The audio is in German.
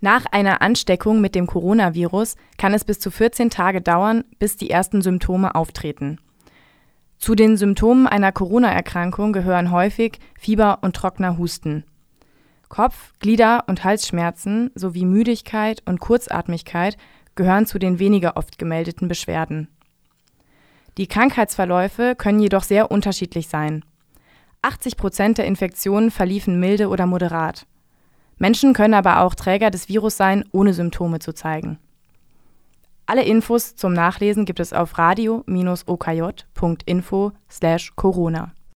Nach einer Ansteckung mit dem Coronavirus kann es bis zu 14 Tage dauern, bis die ersten Symptome auftreten. Zu den Symptomen einer Corona-Erkrankung gehören häufig Fieber und trockener Husten. Kopf-, Glieder- und Halsschmerzen sowie Müdigkeit und Kurzatmigkeit gehören zu den weniger oft gemeldeten Beschwerden. Die Krankheitsverläufe können jedoch sehr unterschiedlich sein. 80 Prozent der Infektionen verliefen milde oder moderat. Menschen können aber auch Träger des Virus sein, ohne Symptome zu zeigen. Alle Infos zum Nachlesen gibt es auf radio-okj.info/corona.